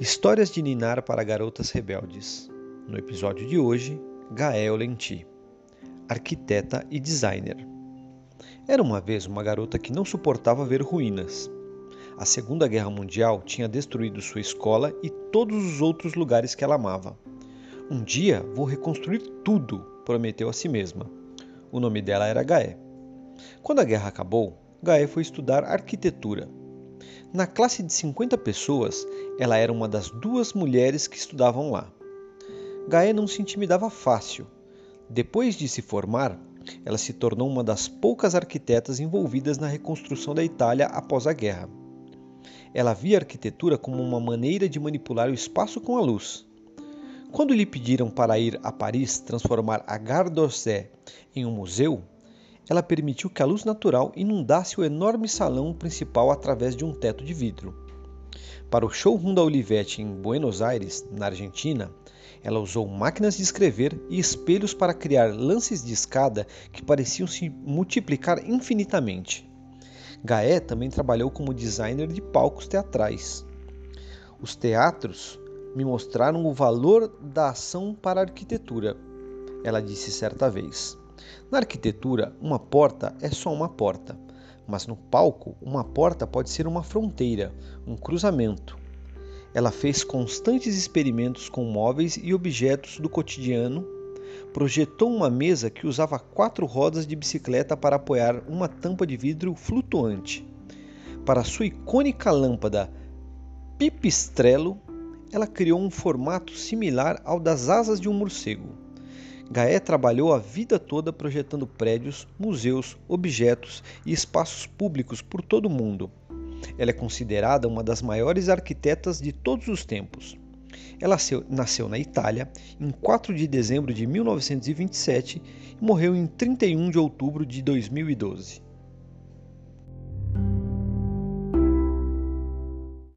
Histórias de Ninar para Garotas Rebeldes. No episódio de hoje, Gael Lenti, arquiteta e designer. Era uma vez uma garota que não suportava ver ruínas. A Segunda Guerra Mundial tinha destruído sua escola e todos os outros lugares que ela amava. Um dia vou reconstruir tudo, prometeu a si mesma. O nome dela era Gaé. Quando a guerra acabou, Gaé foi estudar arquitetura na classe de 50 pessoas, ela era uma das duas mulheres que estudavam lá. Gaé não se intimidava fácil. Depois de se formar, ela se tornou uma das poucas arquitetas envolvidas na reconstrução da Itália após a guerra. Ela via a arquitetura como uma maneira de manipular o espaço com a luz. Quando lhe pediram para ir a Paris transformar a Gare d'Orsay em um museu, ela permitiu que a luz natural inundasse o enorme salão principal através de um teto de vidro. Para o showroom da Olivetti em Buenos Aires, na Argentina, ela usou máquinas de escrever e espelhos para criar lances de escada que pareciam se multiplicar infinitamente. Gaé também trabalhou como designer de palcos teatrais. Os teatros me mostraram o valor da ação para a arquitetura, ela disse certa vez. Na arquitetura, uma porta é só uma porta, mas no palco, uma porta pode ser uma fronteira, um cruzamento. Ela fez constantes experimentos com móveis e objetos do cotidiano, projetou uma mesa que usava quatro rodas de bicicleta para apoiar uma tampa de vidro flutuante. Para sua icônica lâmpada Pipistrello, ela criou um formato similar ao das asas de um morcego. Gaé trabalhou a vida toda projetando prédios, museus, objetos e espaços públicos por todo o mundo. Ela é considerada uma das maiores arquitetas de todos os tempos. Ela nasceu na Itália em 4 de dezembro de 1927 e morreu em 31 de outubro de 2012.